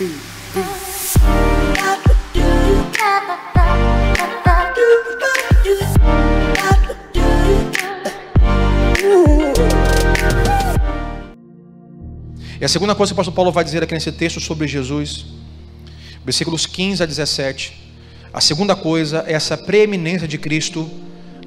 E a segunda coisa que o apóstolo Paulo vai dizer aqui nesse texto sobre Jesus, versículos 15 a 17. A segunda coisa é essa preeminência de Cristo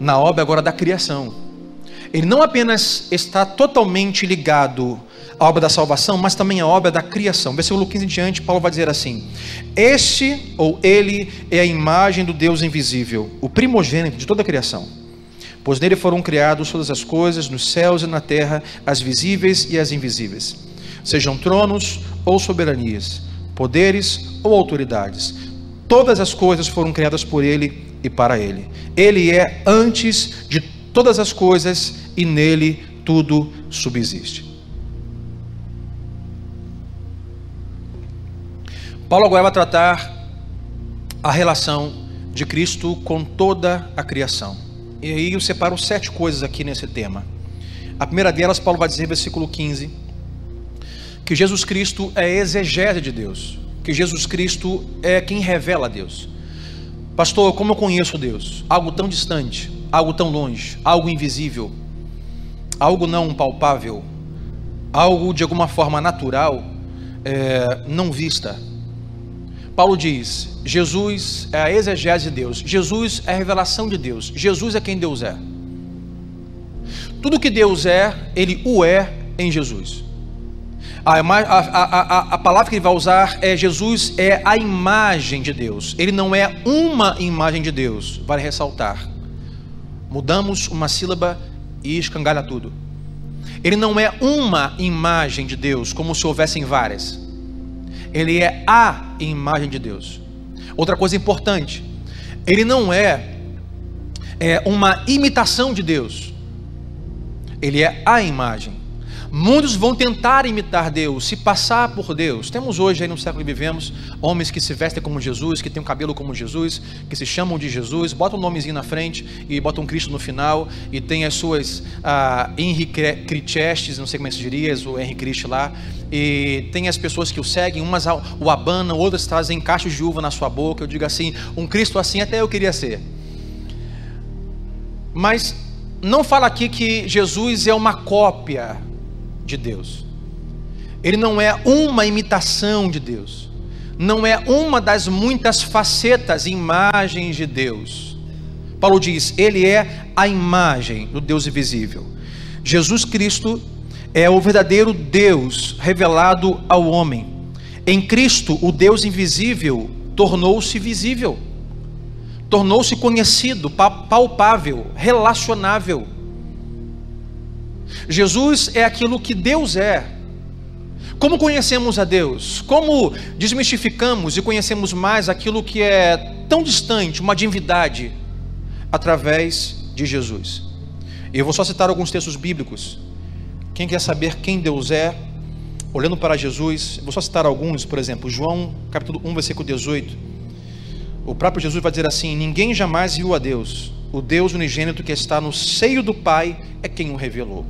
na obra agora da criação. Ele não apenas está totalmente ligado à obra da salvação, mas também à obra da criação. Versículo 15 em diante, Paulo vai dizer assim: Este ou ele é a imagem do Deus invisível, o primogênito de toda a criação. Pois nele foram criadas todas as coisas, nos céus e na terra, as visíveis e as invisíveis, sejam tronos ou soberanias, poderes ou autoridades. Todas as coisas foram criadas por ele e para ele. Ele é antes de todas as coisas e nele tudo subsiste. Paulo agora vai tratar a relação de Cristo com toda a criação. E aí eu separo sete coisas aqui nesse tema. A primeira delas, Paulo vai dizer, versículo 15, que Jesus Cristo é exegese de Deus, que Jesus Cristo é quem revela a Deus. Pastor, como eu conheço Deus? Algo tão distante, algo tão longe, algo invisível, algo não palpável, algo de alguma forma natural, é, não vista. Paulo diz: Jesus é a exegese de Deus, Jesus é a revelação de Deus, Jesus é quem Deus é. Tudo que Deus é, Ele o é em Jesus. A, a, a, a, palavra que ele vai usar é Jesus é a imagem de Deus. Ele não é uma imagem de Deus. Vale ressaltar. Mudamos uma sílaba e escangalha tudo. Ele não é uma imagem de Deus, como se houvessem várias. Ele é a imagem de Deus. Outra coisa importante, ele não é, é uma imitação de Deus. Ele é a imagem. Muitos vão tentar imitar Deus, se passar por Deus. Temos hoje aí no século que vivemos homens que se vestem como Jesus, que têm um cabelo como Jesus, que se chamam de Jesus, botam um nomezinho na frente e botam Cristo no final e tem as suas ah, Henry Crichestes, não sei como é que se diria, o Henry Cristo lá, e tem as pessoas que o seguem, umas o abanam, outras trazem cachos de uva na sua boca. Eu digo assim, um Cristo assim até eu queria ser. Mas não fala aqui que Jesus é uma cópia de Deus. Ele não é uma imitação de Deus. Não é uma das muitas facetas, imagens de Deus. Paulo diz: Ele é a imagem do Deus invisível. Jesus Cristo é o verdadeiro Deus revelado ao homem. Em Cristo, o Deus invisível tornou-se visível, tornou-se conhecido, palpável, relacionável. Jesus é aquilo que Deus é. Como conhecemos a Deus? Como desmistificamos e conhecemos mais aquilo que é tão distante, uma divindade, através de Jesus? Eu vou só citar alguns textos bíblicos. Quem quer saber quem Deus é, olhando para Jesus, vou só citar alguns, por exemplo, João capítulo 1, versículo 18. O próprio Jesus vai dizer assim: Ninguém jamais viu a Deus. O Deus unigênito que está no seio do Pai é quem o revelou.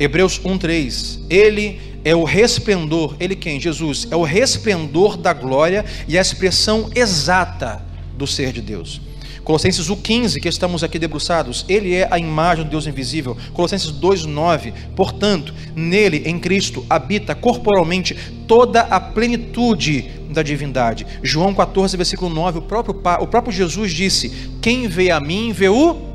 Hebreus 1:3. Ele é o resplendor, ele quem? Jesus, é o resplendor da glória e a expressão exata do ser de Deus. Colossenses 1:15, que estamos aqui debruçados, ele é a imagem do Deus invisível. Colossenses 2:9, portanto, nele, em Cristo, habita corporalmente toda a plenitude da divindade. João 14, versículo 9, o próprio, o próprio Jesus disse: Quem vê a mim, vê o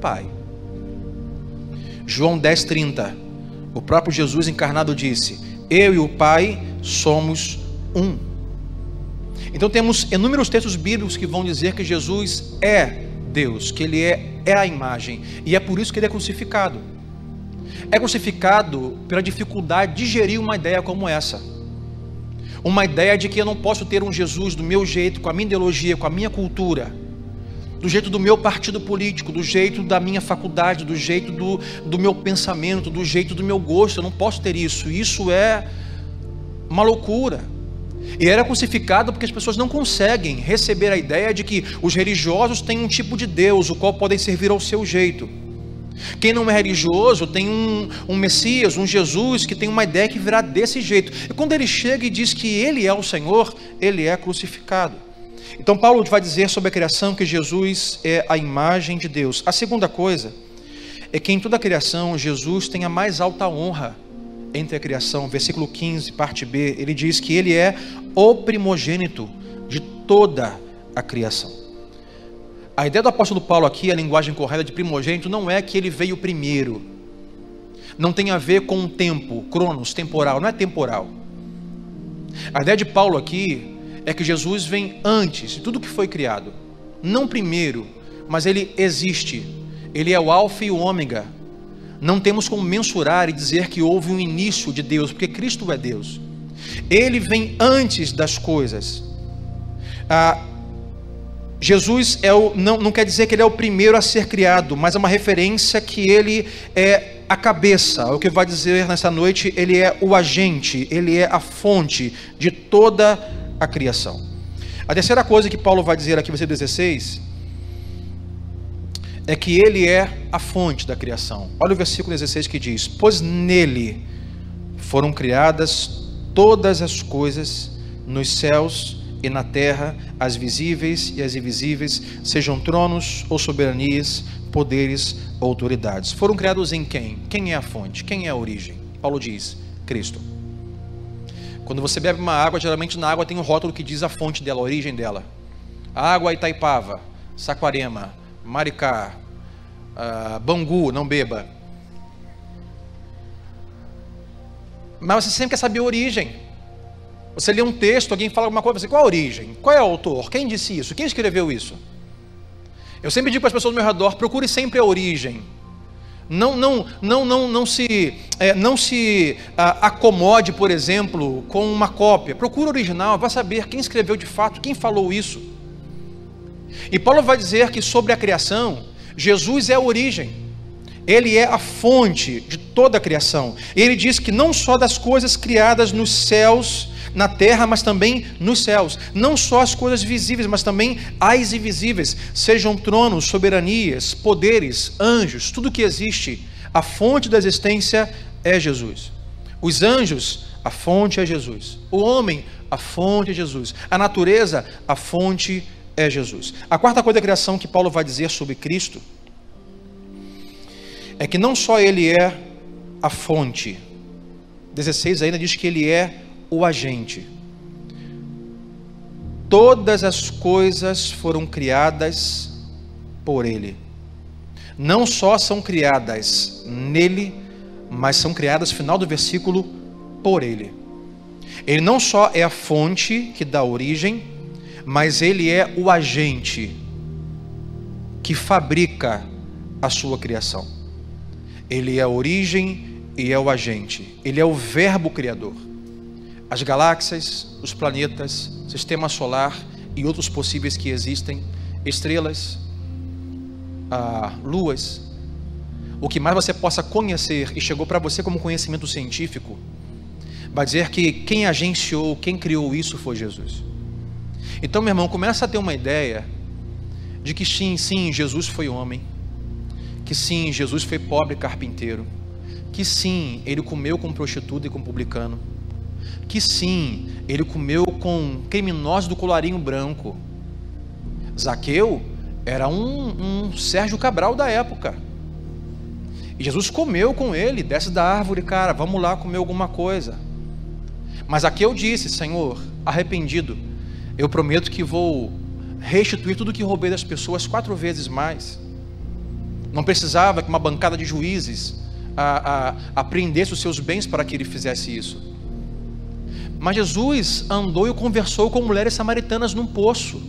Pai. João 10,30. O próprio Jesus encarnado disse: Eu e o Pai somos um. Então temos inúmeros textos bíblicos que vão dizer que Jesus é Deus, que Ele é, é a imagem, e é por isso que Ele é crucificado. É crucificado pela dificuldade de gerir uma ideia como essa. Uma ideia de que eu não posso ter um Jesus do meu jeito, com a minha ideologia, com a minha cultura do jeito do meu partido político, do jeito da minha faculdade, do jeito do, do meu pensamento, do jeito do meu gosto. Eu não posso ter isso. Isso é uma loucura. E era crucificado porque as pessoas não conseguem receber a ideia de que os religiosos têm um tipo de Deus, o qual podem servir ao seu jeito. Quem não é religioso tem um, um Messias, um Jesus que tem uma ideia que virá desse jeito. E quando ele chega e diz que ele é o Senhor, ele é crucificado. Então, Paulo vai dizer sobre a criação que Jesus é a imagem de Deus. A segunda coisa é que em toda a criação, Jesus tem a mais alta honra entre a criação. Versículo 15, parte B, ele diz que ele é o primogênito de toda a criação. A ideia do apóstolo Paulo aqui, a linguagem correta de primogênito, não é que ele veio primeiro. Não tem a ver com o tempo, cronos, temporal, não é temporal. A ideia de Paulo aqui é que Jesus vem antes de tudo que foi criado. Não primeiro, mas ele existe. Ele é o alfa e o ômega. Não temos como mensurar e dizer que houve um início de Deus, porque Cristo é Deus. Ele vem antes das coisas. Ah, Jesus é o, não, não quer dizer que ele é o primeiro a ser criado, mas é uma referência que ele é a cabeça. O que vai dizer nessa noite, ele é o agente, ele é a fonte de toda a criação. A terceira coisa que Paulo vai dizer aqui, versículo 16, é que ele é a fonte da criação. Olha o versículo 16 que diz: Pois nele foram criadas todas as coisas nos céus e na terra, as visíveis e as invisíveis, sejam tronos ou soberanias, poderes ou autoridades. Foram criados em quem? Quem é a fonte? Quem é a origem? Paulo diz: Cristo. Quando você bebe uma água, geralmente na água tem um rótulo que diz a fonte dela, a origem dela. água Itaipava, Saquarema, Maricá, uh, Bangu, não beba. Mas você sempre quer saber a origem. Você lê um texto, alguém fala alguma coisa, você, qual a origem? Qual é o autor? Quem disse isso? Quem escreveu isso? Eu sempre digo para as pessoas do meu redor, procure sempre a origem. Não, não, não, não, não se, é, não se ah, acomode, por exemplo, com uma cópia. Procure o original, vá saber quem escreveu de fato, quem falou isso. E Paulo vai dizer que sobre a criação, Jesus é a origem. Ele é a fonte de toda a criação. Ele diz que não só das coisas criadas nos céus na terra, mas também nos céus. Não só as coisas visíveis, mas também as invisíveis, sejam tronos, soberanias, poderes, anjos, tudo que existe. A fonte da existência é Jesus. Os anjos, a fonte é Jesus. O homem, a fonte é Jesus. A natureza, a fonte é Jesus. A quarta coisa da criação que Paulo vai dizer sobre Cristo é que não só ele é a fonte, 16 ainda diz que ele é o agente. Todas as coisas foram criadas por Ele. Não só são criadas nele, mas são criadas, final do versículo, por Ele. Ele não só é a fonte que dá origem, mas Ele é o agente que fabrica a sua criação. Ele é a origem e é o agente. Ele é o Verbo Criador as galáxias, os planetas, sistema solar e outros possíveis que existem, estrelas, ah, luas, o que mais você possa conhecer e chegou para você como conhecimento científico, vai dizer que quem agenciou, quem criou isso foi Jesus. Então, meu irmão, começa a ter uma ideia de que sim, sim, Jesus foi homem, que sim, Jesus foi pobre carpinteiro, que sim, ele comeu com prostituta e com publicano que sim, ele comeu com criminosos do colarinho branco. Zaqueu era um, um Sérgio Cabral da época. E Jesus comeu com ele, desce da árvore, cara, vamos lá comer alguma coisa. Mas Zaqueu disse: Senhor, arrependido, eu prometo que vou restituir tudo que roubei das pessoas quatro vezes mais. Não precisava que uma bancada de juízes a, a, apreendesse os seus bens para que ele fizesse isso. Mas Jesus andou e conversou com mulheres samaritanas num poço,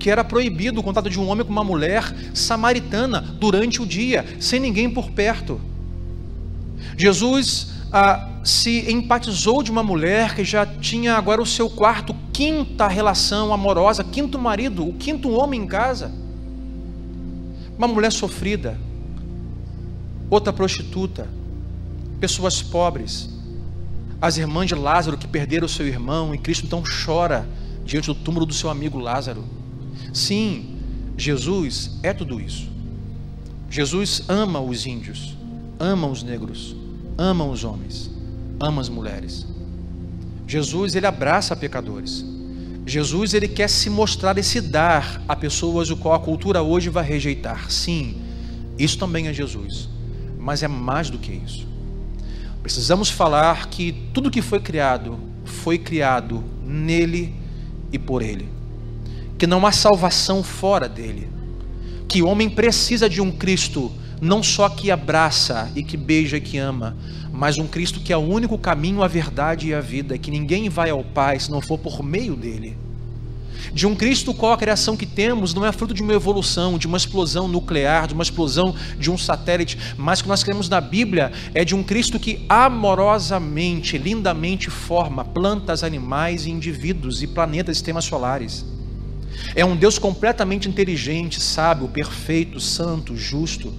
que era proibido o contato de um homem com uma mulher samaritana durante o dia, sem ninguém por perto. Jesus ah, se empatizou de uma mulher que já tinha agora o seu quarto, quinta relação amorosa, quinto marido, o quinto homem em casa. Uma mulher sofrida, outra prostituta, pessoas pobres as irmãs de Lázaro que perderam o seu irmão, e Cristo então chora diante do túmulo do seu amigo Lázaro. Sim, Jesus é tudo isso. Jesus ama os índios, ama os negros, ama os homens, ama as mulheres. Jesus ele abraça pecadores. Jesus ele quer se mostrar e se dar a pessoas o qual a cultura hoje vai rejeitar. Sim, isso também é Jesus, mas é mais do que isso. Precisamos falar que tudo que foi criado foi criado nele e por ele. Que não há salvação fora dele. Que o homem precisa de um Cristo não só que abraça e que beija e que ama, mas um Cristo que é o único caminho, a verdade e a vida, que ninguém vai ao Pai se não for por meio dele. De um Cristo qual a criação que temos não é fruto de uma evolução, de uma explosão nuclear, de uma explosão de um satélite, mas que nós queremos na Bíblia é de um Cristo que amorosamente, lindamente forma plantas, animais, indivíduos e planetas sistemas solares. É um Deus completamente inteligente, sábio, perfeito, santo, justo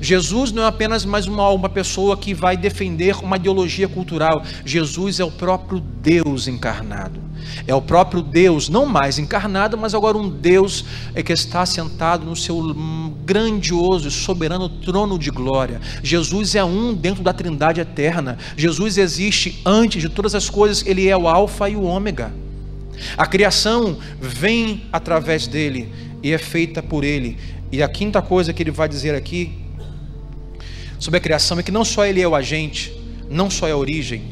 Jesus não é apenas mais uma, uma pessoa que vai defender uma ideologia cultural. Jesus é o próprio Deus encarnado. É o próprio Deus, não mais encarnado, mas agora um Deus é que está sentado no seu grandioso e soberano trono de glória. Jesus é um dentro da Trindade eterna. Jesus existe antes de todas as coisas, ele é o Alfa e o Ômega. A criação vem através dele e é feita por ele. E a quinta coisa que ele vai dizer aqui sobre a criação é que não só ele é o agente, não só é a origem,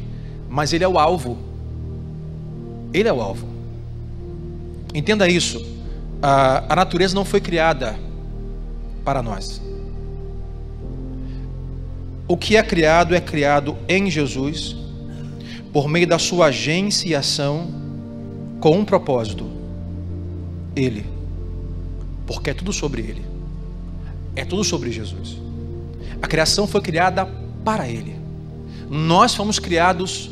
mas ele é o alvo. Ele é o alvo. Entenda isso. A, a natureza não foi criada para nós. O que é criado é criado em Jesus, por meio da sua agência e ação, com um propósito: Ele. Porque é tudo sobre Ele. É tudo sobre Jesus. A criação foi criada para Ele. Nós fomos criados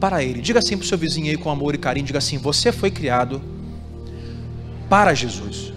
para Ele. Diga assim para o seu vizinho aí com amor e carinho: diga assim, você foi criado para Jesus.